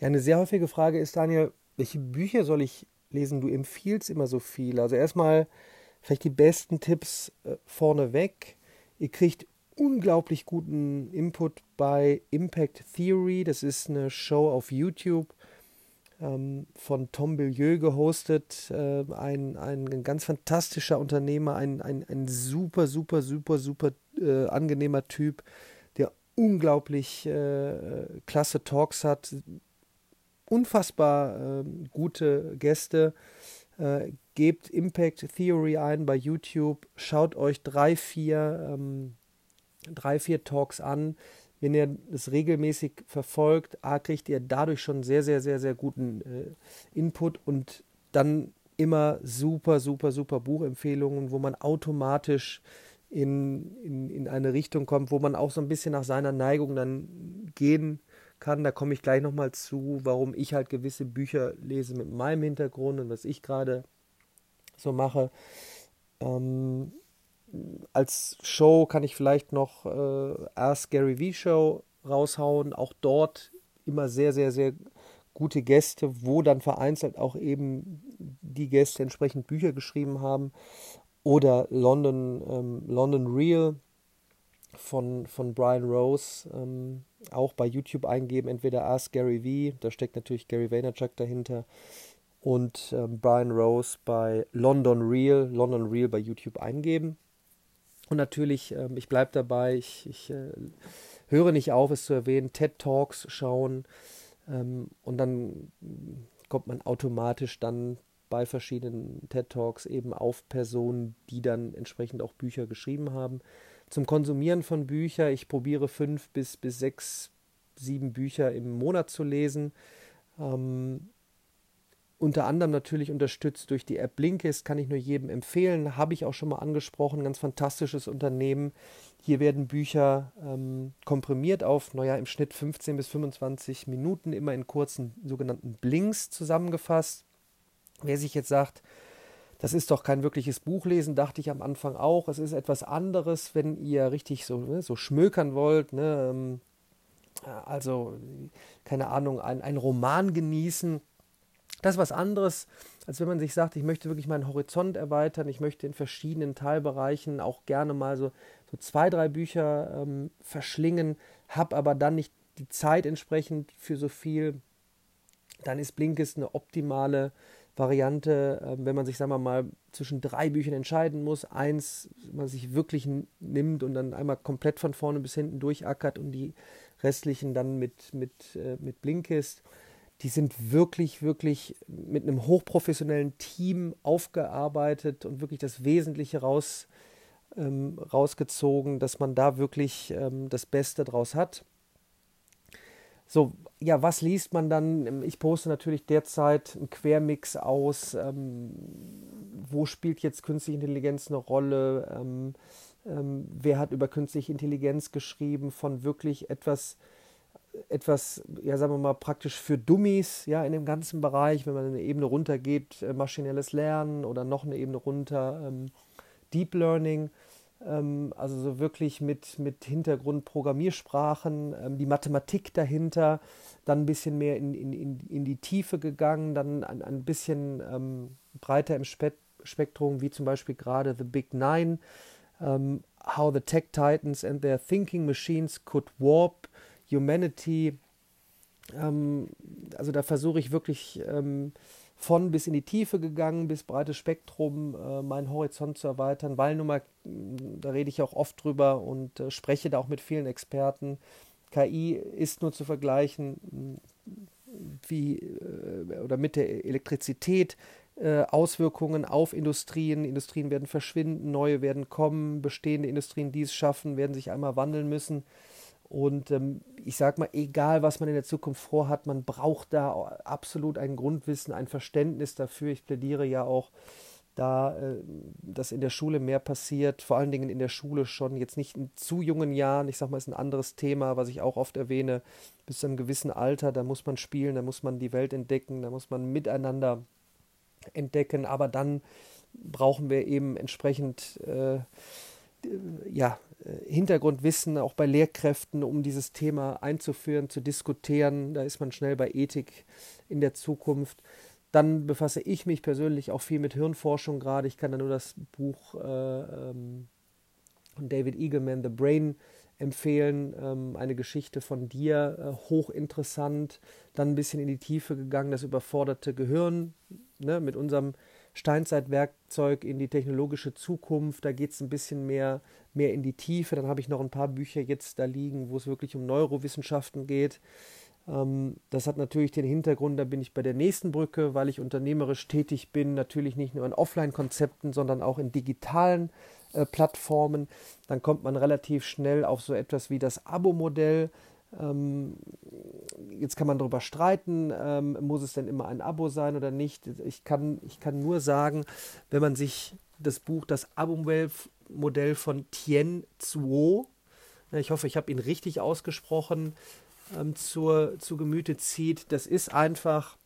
Ja, eine sehr häufige Frage ist, Daniel, welche Bücher soll ich lesen? Du empfiehlst immer so viel. Also erstmal vielleicht die besten Tipps äh, vorneweg. Ihr kriegt unglaublich guten Input bei Impact Theory. Das ist eine Show auf YouTube ähm, von Tom Billieu gehostet. Äh, ein, ein ganz fantastischer Unternehmer, ein, ein, ein super, super, super, super äh, angenehmer Typ, der unglaublich äh, klasse Talks hat, unfassbar ähm, gute Gäste. Äh, gebt Impact Theory ein bei YouTube, schaut euch drei, vier, ähm, drei, vier Talks an. Wenn ihr das regelmäßig verfolgt, A, kriegt ihr dadurch schon sehr, sehr, sehr, sehr guten äh, Input und dann immer super, super, super Buchempfehlungen, wo man automatisch in, in, in eine Richtung kommt, wo man auch so ein bisschen nach seiner Neigung dann gehen kann. Da komme ich gleich nochmal zu, warum ich halt gewisse Bücher lese mit meinem Hintergrund und was ich gerade so mache. Ähm, als Show kann ich vielleicht noch äh, Ask Gary V Show raushauen. Auch dort immer sehr, sehr, sehr gute Gäste, wo dann vereinzelt auch eben die Gäste entsprechend Bücher geschrieben haben. Oder London, ähm, London Real von, von Brian Rose ähm, auch bei YouTube eingeben, entweder Ask Gary V, da steckt natürlich Gary Vaynerchuk dahinter, und ähm, Brian Rose bei London Real, London Real bei YouTube eingeben. Und natürlich, ähm, ich bleibe dabei, ich, ich äh, höre nicht auf, es zu erwähnen, TED Talks schauen ähm, und dann kommt man automatisch dann bei verschiedenen TED Talks eben auf Personen, die dann entsprechend auch Bücher geschrieben haben zum Konsumieren von Büchern. Ich probiere fünf bis, bis sechs, sieben Bücher im Monat zu lesen. Ähm, unter anderem natürlich unterstützt durch die App Blinkist, kann ich nur jedem empfehlen. Habe ich auch schon mal angesprochen, ganz fantastisches Unternehmen. Hier werden Bücher ähm, komprimiert auf, naja, im Schnitt 15 bis 25 Minuten, immer in kurzen sogenannten Blinks zusammengefasst. Wer sich jetzt sagt, das ist doch kein wirkliches Buchlesen, dachte ich am Anfang auch. Es ist etwas anderes, wenn ihr richtig so, ne, so schmökern wollt. Ne, ähm, also, keine Ahnung, ein, ein Roman genießen. Das ist was anderes, als wenn man sich sagt, ich möchte wirklich meinen Horizont erweitern, ich möchte in verschiedenen Teilbereichen auch gerne mal so, so zwei, drei Bücher ähm, verschlingen, habe aber dann nicht die Zeit entsprechend für so viel. Dann ist Blinkist eine optimale Variante, äh, wenn man sich, sagen wir mal, zwischen drei Büchern entscheiden muss, eins man sich wirklich nimmt und dann einmal komplett von vorne bis hinten durchackert und die restlichen dann mit, mit, äh, mit Blinkist. Die sind wirklich, wirklich mit einem hochprofessionellen Team aufgearbeitet und wirklich das Wesentliche raus, ähm, rausgezogen, dass man da wirklich ähm, das Beste draus hat. So, ja, was liest man dann? Ich poste natürlich derzeit einen Quermix aus. Ähm, wo spielt jetzt künstliche Intelligenz eine Rolle? Ähm, ähm, wer hat über künstliche Intelligenz geschrieben? Von wirklich etwas, etwas, ja, sagen wir mal, praktisch für Dummies, ja, in dem ganzen Bereich, wenn man eine Ebene runtergeht, äh, maschinelles Lernen oder noch eine Ebene runter, ähm, Deep Learning ähm, also so wirklich mit, mit Hintergrund Programmiersprachen, ähm, die Mathematik dahinter, dann ein bisschen mehr in, in, in, die Tiefe gegangen, dann ein, ein bisschen ähm, breiter im Spe Spektrum, wie zum Beispiel gerade The Big Nine, ähm, How the Tech Titans and Their Thinking Machines Could Warp Humanity. Ähm, also da versuche ich wirklich ähm, von bis in die Tiefe gegangen, bis breites Spektrum, äh, meinen Horizont zu erweitern, weil nun mal, da rede ich auch oft drüber und äh, spreche da auch mit vielen Experten. KI ist nur zu vergleichen wie äh, oder mit der Elektrizität. Äh, Auswirkungen auf Industrien. Industrien werden verschwinden, neue werden kommen, bestehende Industrien, die es schaffen, werden sich einmal wandeln müssen. Und ähm, ich sage mal, egal was man in der Zukunft vorhat, man braucht da absolut ein Grundwissen, ein Verständnis dafür. Ich plädiere ja auch da, äh, dass in der Schule mehr passiert, vor allen Dingen in der Schule schon, jetzt nicht in zu jungen Jahren, ich sage mal, ist ein anderes Thema, was ich auch oft erwähne, bis zu einem gewissen Alter, da muss man spielen, da muss man die Welt entdecken, da muss man miteinander entdecken, aber dann brauchen wir eben entsprechend äh, ja, Hintergrundwissen auch bei Lehrkräften, um dieses Thema einzuführen, zu diskutieren. Da ist man schnell bei Ethik in der Zukunft. Dann befasse ich mich persönlich auch viel mit Hirnforschung gerade. Ich kann da nur das Buch äh, ähm, von David Eagleman, The Brain, empfehlen. Ähm, eine Geschichte von dir, äh, hochinteressant. Dann ein bisschen in die Tiefe gegangen, das überforderte Gehirn ne, mit unserem Steinzeitwerkzeug in die technologische Zukunft. Da geht es ein bisschen mehr, mehr in die Tiefe. Dann habe ich noch ein paar Bücher jetzt da liegen, wo es wirklich um Neurowissenschaften geht. Ähm, das hat natürlich den Hintergrund, da bin ich bei der nächsten Brücke, weil ich unternehmerisch tätig bin, natürlich nicht nur in Offline-Konzepten, sondern auch in digitalen äh, Plattformen. Dann kommt man relativ schnell auf so etwas wie das Abo-Modell. Ähm, jetzt kann man darüber streiten, ähm, muss es denn immer ein Abo sein oder nicht. Ich kann, ich kann nur sagen, wenn man sich das Buch, das Abo-Modell von Tien Zuo, ich hoffe, ich habe ihn richtig ausgesprochen, ähm, zur, zu Gemüte zieht, das ist einfach,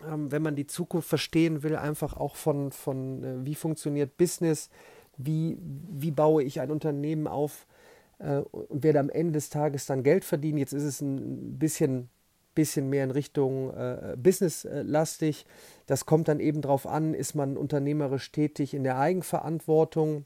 wenn man die Zukunft verstehen will, einfach auch von, von äh, wie funktioniert Business, wie, wie baue ich ein Unternehmen auf, äh, und werde am Ende des Tages dann Geld verdienen. Jetzt ist es ein bisschen, bisschen mehr in Richtung äh, Business-lastig. Das kommt dann eben darauf an, ist man unternehmerisch tätig in der Eigenverantwortung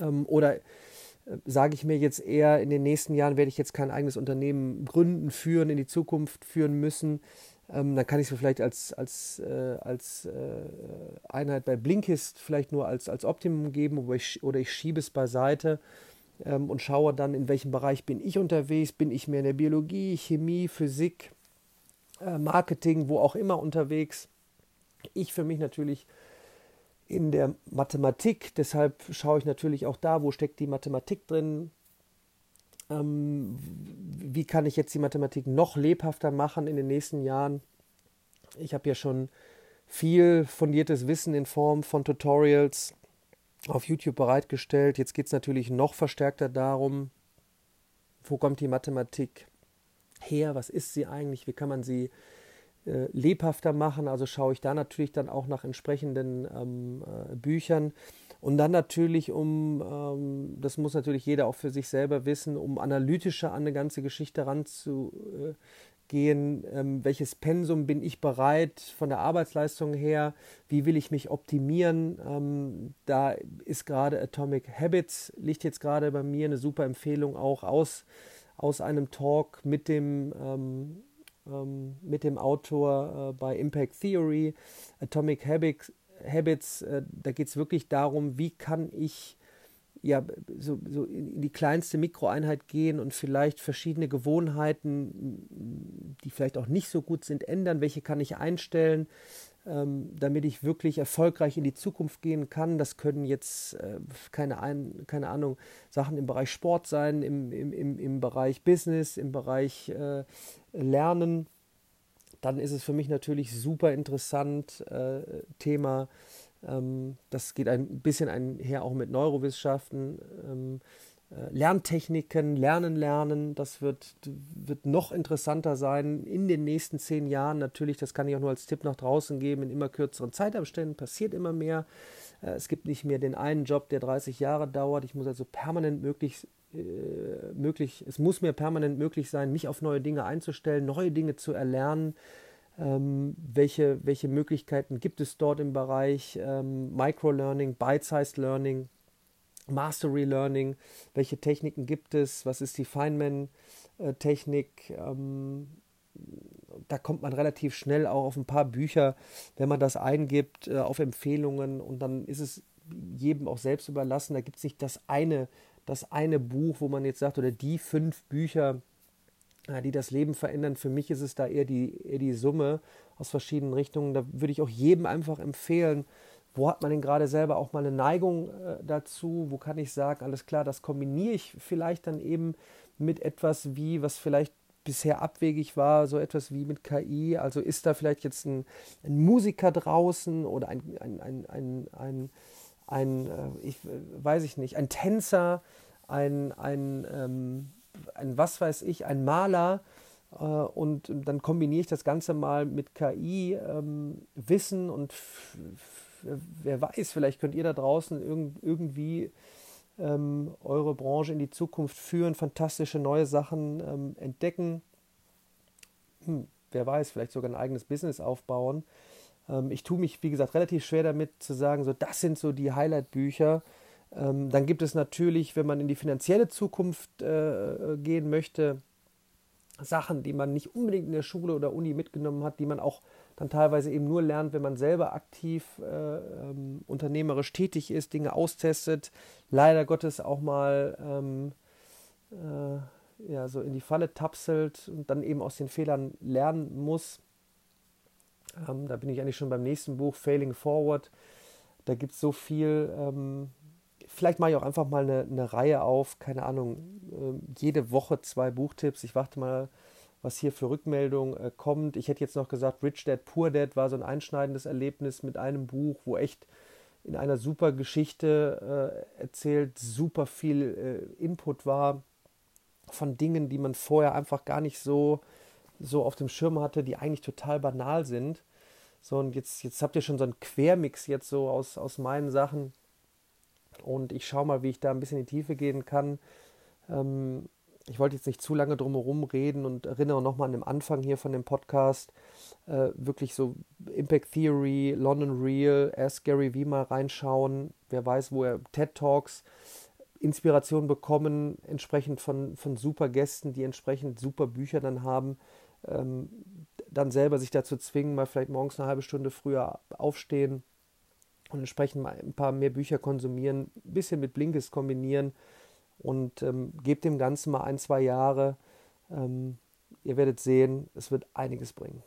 ähm, oder äh, sage ich mir jetzt eher, in den nächsten Jahren werde ich jetzt kein eigenes Unternehmen gründen, führen, in die Zukunft führen müssen. Ähm, dann kann ich es vielleicht als, als, äh, als äh, Einheit bei Blinkist vielleicht nur als, als Optimum geben ich, oder ich schiebe es beiseite ähm, und schaue dann, in welchem Bereich bin ich unterwegs. Bin ich mehr in der Biologie, Chemie, Physik, äh, Marketing, wo auch immer unterwegs. Ich für mich natürlich in der Mathematik, deshalb schaue ich natürlich auch da, wo steckt die Mathematik drin. Ähm, wie kann ich jetzt die Mathematik noch lebhafter machen in den nächsten Jahren? Ich habe ja schon viel fundiertes Wissen in Form von Tutorials auf YouTube bereitgestellt. Jetzt geht es natürlich noch verstärkter darum, wo kommt die Mathematik her, was ist sie eigentlich, wie kann man sie äh, lebhafter machen. Also schaue ich da natürlich dann auch nach entsprechenden ähm, äh, Büchern. Und dann natürlich um, ähm, das muss natürlich jeder auch für sich selber wissen, um analytischer an eine ganze Geschichte ranzugehen, gehen, ähm, welches Pensum bin ich bereit von der Arbeitsleistung her, wie will ich mich optimieren. Ähm, da ist gerade Atomic Habits, liegt jetzt gerade bei mir eine super Empfehlung auch aus, aus einem Talk mit dem, ähm, ähm mit dem Autor äh, bei Impact Theory. Atomic Habits, Habits äh, da geht es wirklich darum, wie kann ich ja, so, so in die kleinste Mikroeinheit gehen und vielleicht verschiedene Gewohnheiten, die vielleicht auch nicht so gut sind, ändern. Welche kann ich einstellen, ähm, damit ich wirklich erfolgreich in die Zukunft gehen kann? Das können jetzt, äh, keine, ein, keine Ahnung, Sachen im Bereich Sport sein, im, im, im, im Bereich Business, im Bereich äh, Lernen. Dann ist es für mich natürlich super interessant, äh, Thema das geht ein bisschen einher auch mit Neurowissenschaften. Ähm, äh, Lerntechniken, Lernen, Lernen, das wird, wird noch interessanter sein in den nächsten zehn Jahren. Natürlich, das kann ich auch nur als Tipp nach draußen geben, in immer kürzeren Zeitabständen passiert immer mehr. Äh, es gibt nicht mehr den einen Job, der 30 Jahre dauert. Ich muss also permanent möglich, äh, möglich, es muss mir permanent möglich sein, mich auf neue Dinge einzustellen, neue Dinge zu erlernen ähm, welche, welche Möglichkeiten gibt es dort im Bereich ähm, Microlearning, Bite-Sized Learning, Mastery Learning, welche Techniken gibt es, was ist die Feynman-Technik. Ähm, da kommt man relativ schnell auch auf ein paar Bücher, wenn man das eingibt, äh, auf Empfehlungen und dann ist es jedem auch selbst überlassen. Da gibt es nicht das eine, das eine Buch, wo man jetzt sagt, oder die fünf Bücher, die das Leben verändern. Für mich ist es da eher die, eher die Summe aus verschiedenen Richtungen. Da würde ich auch jedem einfach empfehlen, wo hat man denn gerade selber auch mal eine Neigung äh, dazu? Wo kann ich sagen, alles klar, das kombiniere ich vielleicht dann eben mit etwas wie, was vielleicht bisher abwegig war, so etwas wie mit KI. Also ist da vielleicht jetzt ein, ein Musiker draußen oder ein, ein, ein, ein, ein, ein äh, ich weiß ich nicht, ein Tänzer, ein, ein ähm, ein was weiß ich, ein Maler äh, und dann kombiniere ich das Ganze mal mit KI, ähm, Wissen und wer weiß, vielleicht könnt ihr da draußen irg irgendwie ähm, eure Branche in die Zukunft führen, fantastische neue Sachen ähm, entdecken. Hm, wer weiß, vielleicht sogar ein eigenes Business aufbauen. Ähm, ich tue mich, wie gesagt, relativ schwer damit zu sagen, so das sind so die Highlight-Bücher. Ähm, dann gibt es natürlich, wenn man in die finanzielle Zukunft äh, gehen möchte, Sachen, die man nicht unbedingt in der Schule oder Uni mitgenommen hat, die man auch dann teilweise eben nur lernt, wenn man selber aktiv äh, ähm, unternehmerisch tätig ist, Dinge austestet, leider Gottes auch mal ähm, äh, ja, so in die Falle tapselt und dann eben aus den Fehlern lernen muss. Ähm, da bin ich eigentlich schon beim nächsten Buch, Failing Forward. Da gibt es so viel. Vielleicht mache ich auch einfach mal eine, eine Reihe auf, keine Ahnung, äh, jede Woche zwei Buchtipps. Ich warte mal was hier für Rückmeldung äh, kommt. Ich hätte jetzt noch gesagt, Rich Dad, Poor Dad war so ein einschneidendes Erlebnis mit einem Buch, wo echt in einer super Geschichte äh, erzählt, super viel äh, Input war von Dingen, die man vorher einfach gar nicht so, so auf dem Schirm hatte, die eigentlich total banal sind. So, und jetzt, jetzt habt ihr schon so einen Quermix jetzt so aus, aus meinen Sachen. Und ich schaue mal, wie ich da ein bisschen in die Tiefe gehen kann. Ähm, ich wollte jetzt nicht zu lange drumherum reden und erinnere nochmal an den Anfang hier von dem Podcast, äh, wirklich so Impact Theory, London Real, Ask Gary Vee mal reinschauen. Wer weiß, wo er TED Talks Inspiration bekommen, entsprechend von, von super Gästen, die entsprechend super Bücher dann haben. Ähm, dann selber sich dazu zwingen, mal vielleicht morgens eine halbe Stunde früher aufstehen und entsprechend mal ein paar mehr Bücher konsumieren, ein bisschen mit Blinkes kombinieren und ähm, gebt dem Ganzen mal ein, zwei Jahre. Ähm, ihr werdet sehen, es wird einiges bringen.